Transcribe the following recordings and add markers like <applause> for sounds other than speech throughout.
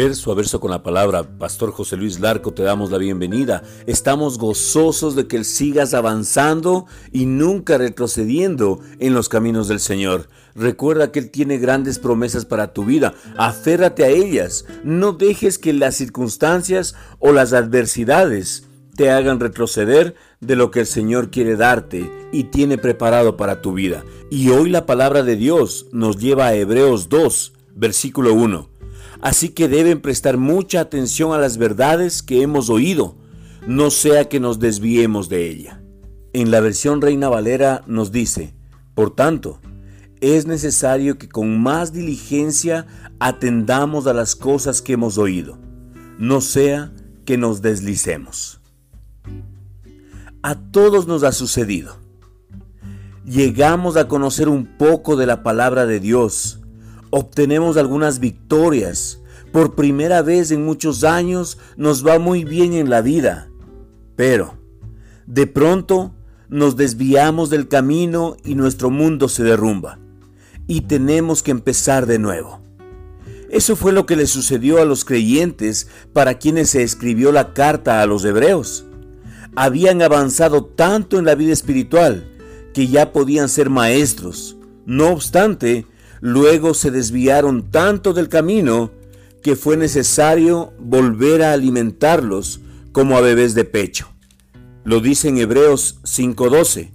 Verso a verso con la palabra, Pastor José Luis Larco, te damos la bienvenida. Estamos gozosos de que sigas avanzando y nunca retrocediendo en los caminos del Señor. Recuerda que Él tiene grandes promesas para tu vida. Aférrate a ellas. No dejes que las circunstancias o las adversidades te hagan retroceder de lo que el Señor quiere darte y tiene preparado para tu vida. Y hoy la palabra de Dios nos lleva a Hebreos 2, versículo 1 así que deben prestar mucha atención a las verdades que hemos oído, no sea que nos desviemos de ella. En la versión Reina Valera nos dice, por tanto, es necesario que con más diligencia atendamos a las cosas que hemos oído, no sea que nos deslicemos. A todos nos ha sucedido. Llegamos a conocer un poco de la palabra de Dios, obtenemos algunas victorias. Por primera vez en muchos años nos va muy bien en la vida. Pero, de pronto, nos desviamos del camino y nuestro mundo se derrumba. Y tenemos que empezar de nuevo. Eso fue lo que le sucedió a los creyentes para quienes se escribió la carta a los hebreos. Habían avanzado tanto en la vida espiritual que ya podían ser maestros. No obstante, Luego se desviaron tanto del camino que fue necesario volver a alimentarlos como a bebés de pecho. Lo dice en Hebreos 5:12.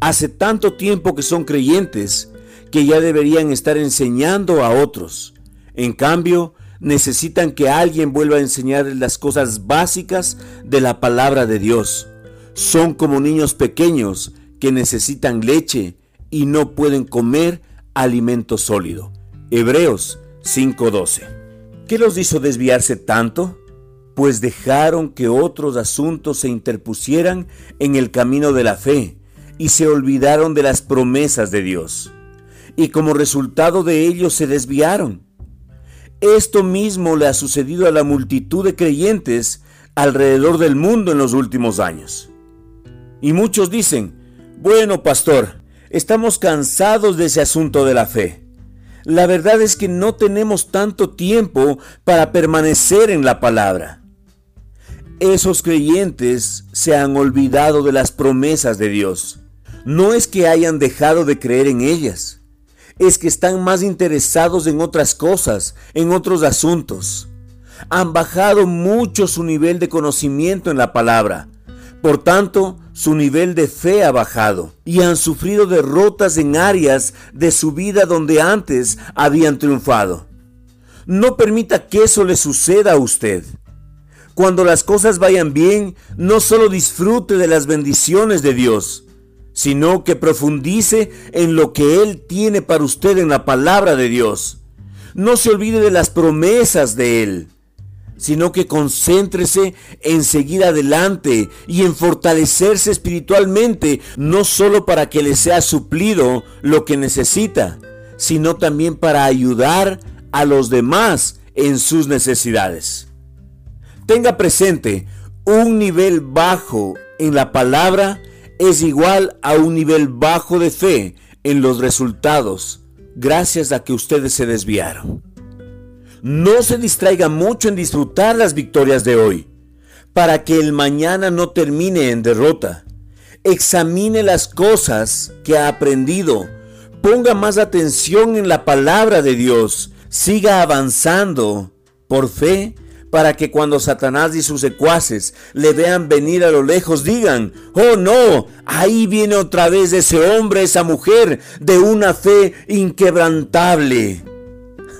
Hace tanto tiempo que son creyentes que ya deberían estar enseñando a otros. En cambio, necesitan que alguien vuelva a enseñarles las cosas básicas de la palabra de Dios. Son como niños pequeños que necesitan leche y no pueden comer alimento sólido. Hebreos 5:12. ¿Qué los hizo desviarse tanto? Pues dejaron que otros asuntos se interpusieran en el camino de la fe y se olvidaron de las promesas de Dios. Y como resultado de ello se desviaron. Esto mismo le ha sucedido a la multitud de creyentes alrededor del mundo en los últimos años. Y muchos dicen, bueno, pastor, Estamos cansados de ese asunto de la fe. La verdad es que no tenemos tanto tiempo para permanecer en la palabra. Esos creyentes se han olvidado de las promesas de Dios. No es que hayan dejado de creer en ellas, es que están más interesados en otras cosas, en otros asuntos. Han bajado mucho su nivel de conocimiento en la palabra por tanto, su nivel de fe ha bajado y han sufrido derrotas en áreas de su vida donde antes habían triunfado. No permita que eso le suceda a usted. Cuando las cosas vayan bien, no solo disfrute de las bendiciones de Dios, sino que profundice en lo que Él tiene para usted en la palabra de Dios. No se olvide de las promesas de Él sino que concéntrese en seguir adelante y en fortalecerse espiritualmente, no solo para que le sea suplido lo que necesita, sino también para ayudar a los demás en sus necesidades. Tenga presente, un nivel bajo en la palabra es igual a un nivel bajo de fe en los resultados, gracias a que ustedes se desviaron. No se distraiga mucho en disfrutar las victorias de hoy, para que el mañana no termine en derrota. Examine las cosas que ha aprendido. Ponga más atención en la palabra de Dios. Siga avanzando por fe para que cuando Satanás y sus secuaces le vean venir a lo lejos digan, oh no, ahí viene otra vez ese hombre, esa mujer de una fe inquebrantable.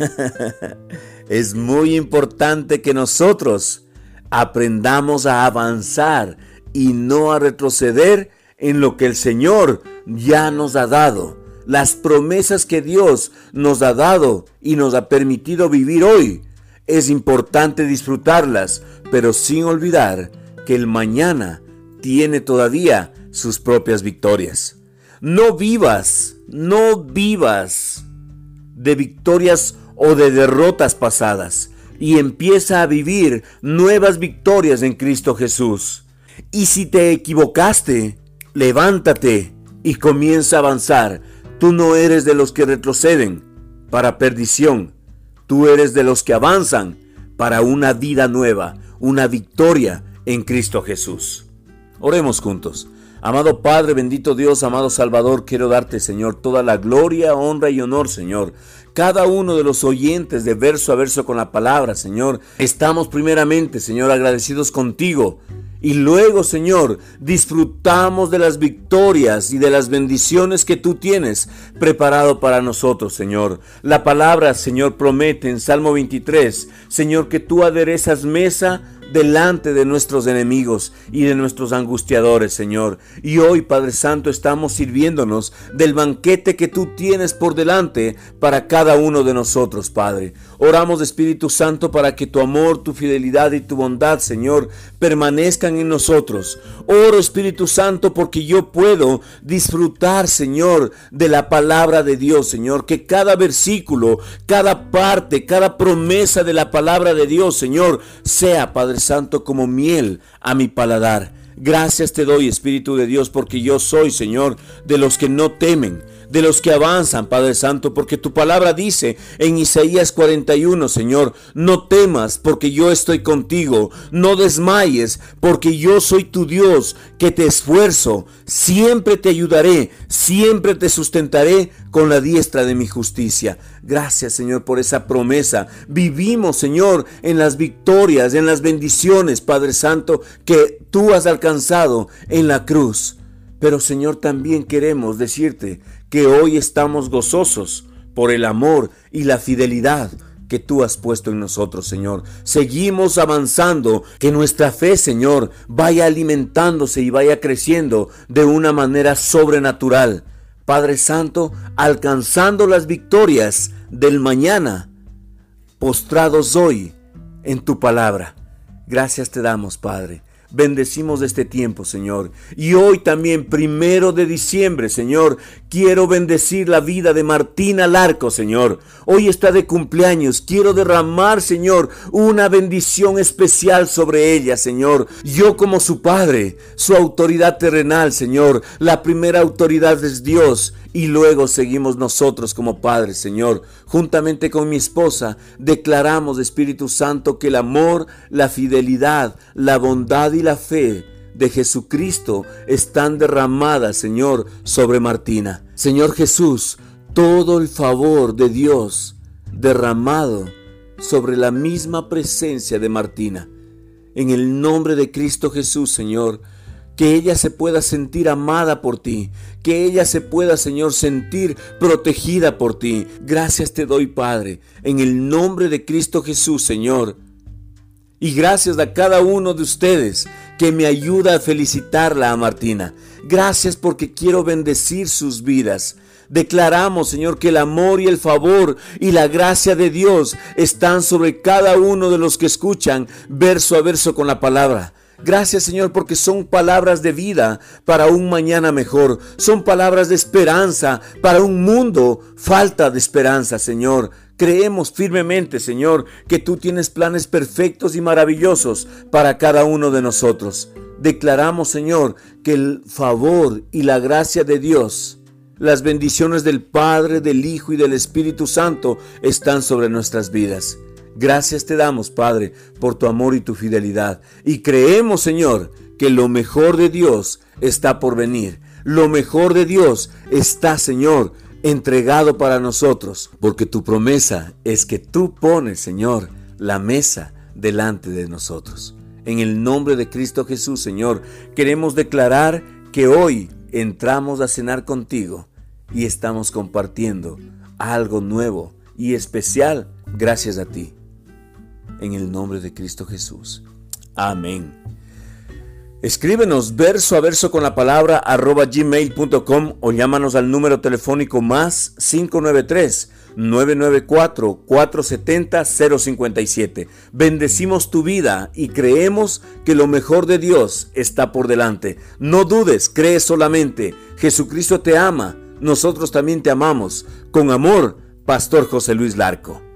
<laughs> es muy importante que nosotros aprendamos a avanzar y no a retroceder en lo que el Señor ya nos ha dado. Las promesas que Dios nos ha dado y nos ha permitido vivir hoy. Es importante disfrutarlas, pero sin olvidar que el mañana tiene todavía sus propias victorias. No vivas, no vivas de victorias o de derrotas pasadas y empieza a vivir nuevas victorias en Cristo Jesús. Y si te equivocaste, levántate y comienza a avanzar. Tú no eres de los que retroceden para perdición, tú eres de los que avanzan para una vida nueva, una victoria en Cristo Jesús. Oremos juntos. Amado Padre, bendito Dios, amado Salvador, quiero darte, Señor, toda la gloria, honra y honor, Señor. Cada uno de los oyentes de verso a verso con la palabra, Señor, estamos primeramente, Señor, agradecidos contigo. Y luego, Señor, disfrutamos de las victorias y de las bendiciones que tú tienes preparado para nosotros, Señor. La palabra, Señor, promete en Salmo 23, Señor, que tú aderezas mesa delante de nuestros enemigos y de nuestros angustiadores, Señor. Y hoy, Padre Santo, estamos sirviéndonos del banquete que tú tienes por delante para cada uno de nosotros, Padre. Oramos, Espíritu Santo, para que tu amor, tu fidelidad y tu bondad, Señor, permanezcan en nosotros. Oro, Espíritu Santo, porque yo puedo disfrutar, Señor, de la palabra de Dios, Señor. Que cada versículo, cada parte, cada promesa de la palabra de Dios, Señor, sea, Padre Santo, como miel a mi paladar. Gracias te doy, Espíritu de Dios, porque yo soy, Señor, de los que no temen, de los que avanzan, Padre Santo, porque tu palabra dice en Isaías 41, Señor, no temas porque yo estoy contigo, no desmayes porque yo soy tu Dios, que te esfuerzo, siempre te ayudaré, siempre te sustentaré con la diestra de mi justicia. Gracias, Señor, por esa promesa. Vivimos, Señor, en las victorias, en las bendiciones, Padre Santo, que tú has alcanzado en la cruz. Pero Señor, también queremos decirte que hoy estamos gozosos por el amor y la fidelidad que tú has puesto en nosotros, Señor. Seguimos avanzando, que nuestra fe, Señor, vaya alimentándose y vaya creciendo de una manera sobrenatural. Padre Santo, alcanzando las victorias del mañana, postrados hoy en tu palabra. Gracias te damos, Padre. Bendecimos este tiempo, Señor. Y hoy también, primero de diciembre, Señor, quiero bendecir la vida de Martina Larco, Señor. Hoy está de cumpleaños. Quiero derramar, Señor, una bendición especial sobre ella, Señor. Yo como su padre, su autoridad terrenal, Señor. La primera autoridad es Dios y luego seguimos nosotros como padres, Señor. Juntamente con mi esposa, declaramos, Espíritu Santo, que el amor, la fidelidad, la bondad y la fe de Jesucristo están derramadas, Señor, sobre Martina. Señor Jesús, todo el favor de Dios derramado sobre la misma presencia de Martina. En el nombre de Cristo Jesús, Señor, que ella se pueda sentir amada por ti, que ella se pueda, Señor, sentir protegida por ti. Gracias te doy, Padre, en el nombre de Cristo Jesús, Señor. Y gracias a cada uno de ustedes que me ayuda a felicitarla a Martina. Gracias porque quiero bendecir sus vidas. Declaramos, Señor, que el amor y el favor y la gracia de Dios están sobre cada uno de los que escuchan verso a verso con la palabra. Gracias Señor porque son palabras de vida para un mañana mejor. Son palabras de esperanza para un mundo falta de esperanza, Señor. Creemos firmemente, Señor, que tú tienes planes perfectos y maravillosos para cada uno de nosotros. Declaramos, Señor, que el favor y la gracia de Dios, las bendiciones del Padre, del Hijo y del Espíritu Santo están sobre nuestras vidas. Gracias te damos, Padre, por tu amor y tu fidelidad. Y creemos, Señor, que lo mejor de Dios está por venir. Lo mejor de Dios está, Señor, entregado para nosotros, porque tu promesa es que tú pones, Señor, la mesa delante de nosotros. En el nombre de Cristo Jesús, Señor, queremos declarar que hoy entramos a cenar contigo y estamos compartiendo algo nuevo y especial gracias a ti en el nombre de Cristo Jesús. Amén. Escríbenos verso a verso con la palabra arroba gmail.com o llámanos al número telefónico más 593 994 470 057. Bendecimos tu vida y creemos que lo mejor de Dios está por delante. No dudes, cree solamente. Jesucristo te ama, nosotros también te amamos. Con amor, Pastor José Luis Larco.